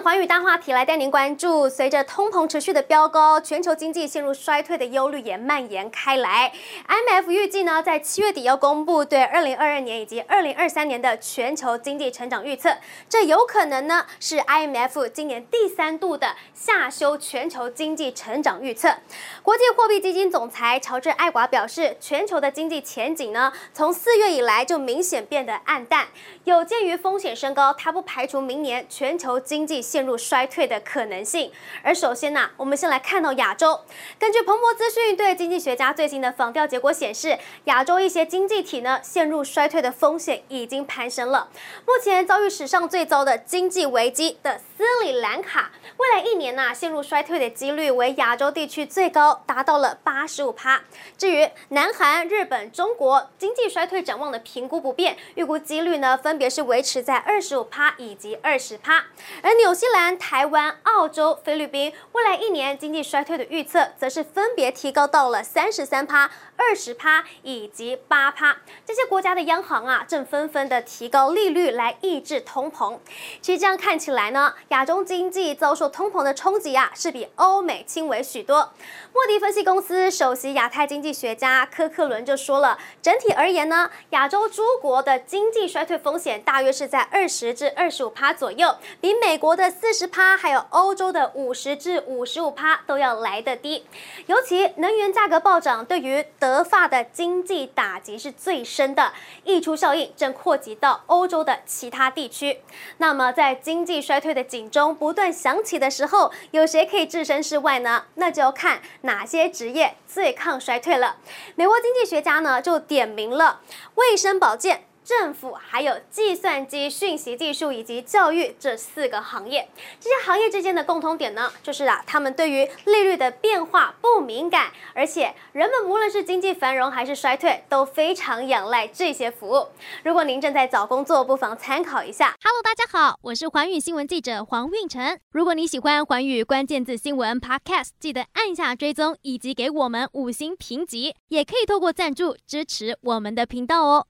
寰宇大话题来带您关注，随着通膨持续的飙高，全球经济陷入衰退的忧虑也蔓延开来。IMF 预计呢，在七月底要公布对二零二二年以及二零二三年的全球经济成长预测，这有可能呢是 IMF 今年第三度的下修全球经济成长预测。国际货币基金总裁乔治艾寡表示，全球的经济前景呢，从四月以来就明显变得暗淡，有鉴于风险升高，他不排除明年全球经济陷入衰退的可能性。而首先呢、我们先来看到亚洲。根据彭博资讯对经济学家最新的访调结果显示，亚洲一些经济体呢陷入衰退的风险已经攀升了。目前遭遇史上最糟的经济危机的斯里兰卡，未来一年呢、陷入衰退的几率为亚洲地区最高，达到了八十五趴。至于南韩、日本、中国经济衰退展望的评估不变，预估几率呢分别是维持在二十五趴以及二十趴。而纽西兰、台湾、澳洲、菲律宾未来一年经济衰退的预测，则是分别提高到了三十三趴、二十趴以及八趴。这些国家的央行啊，正纷纷的提高利率来抑制通膨。其实这样看起来呢，亚洲经济遭受通膨的冲击啊，是比欧美轻微许多。莫迪分析公司首席亚太经济学家柯克伦就说了，整体而言呢，亚洲诸国的经济衰退风险大约是在二十至二十五趴左右，比美国的四十趴，还有欧洲的五十至五十五趴都要来得低，尤其能源价格暴涨，对于德法的经济打击是最深的，溢出效应正扩及到欧洲的其他地区。那么，在经济衰退的警钟不断响起的时候，有谁可以置身事外呢？那就要看哪些职业最抗衰退了。美国经济学家呢就点名了卫生保健。政府还有计算机、讯息技术以及教育这四个行业，这些行业之间的共通点呢，就是啊，他们对于利率的变化不敏感，而且人们无论是经济繁荣还是衰退，都非常仰赖这些服务。如果您正在找工作，不妨参考一下。Hello，大家好，我是环宇新闻记者黄运成。如果你喜欢环宇关键字新闻 Podcast，记得按下追踪以及给我们五星评级，也可以透过赞助支持我们的频道哦。